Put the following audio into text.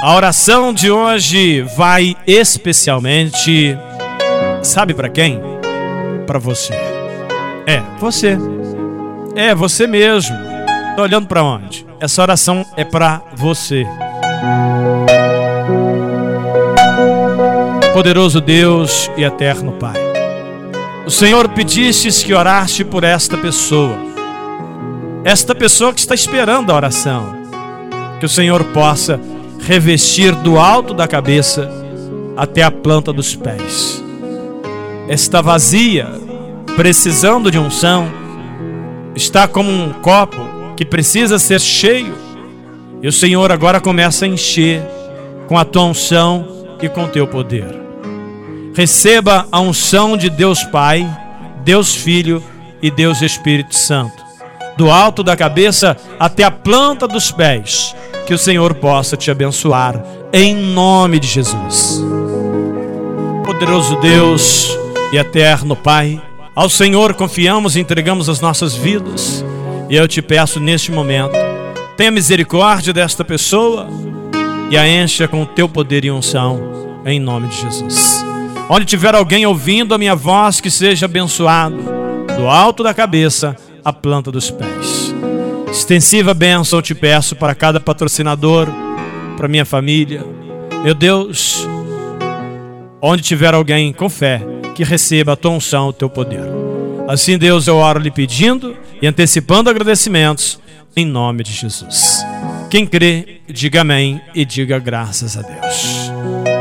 A oração de hoje vai especialmente, sabe para quem? Para você. É, você. É, você mesmo. Tá olhando para onde? Essa oração é para você. Poderoso Deus e eterno Pai. O Senhor pedistes que oraste por esta pessoa. Esta pessoa que está esperando a oração. Que o Senhor possa revestir do alto da cabeça até a planta dos pés. Está vazia, precisando de unção, está como um copo que precisa ser cheio, e o Senhor agora começa a encher com a tua unção e com o teu poder. Receba a unção de Deus Pai, Deus Filho e Deus Espírito Santo, do alto da cabeça até a planta dos pés que o Senhor possa te abençoar, em nome de Jesus. Poderoso Deus e eterno Pai, ao Senhor confiamos e entregamos as nossas vidas, e eu te peço neste momento, tenha misericórdia desta pessoa e a encha com o teu poder e unção, em nome de Jesus. Onde tiver alguém ouvindo a minha voz, que seja abençoado, do alto da cabeça à planta dos pés. Extensiva bênção eu te peço para cada patrocinador, para minha família. Meu Deus, onde tiver alguém com fé, que receba a tua unção, o teu poder. Assim, Deus, eu oro lhe pedindo e antecipando agradecimentos, em nome de Jesus. Quem crê, diga amém e diga graças a Deus.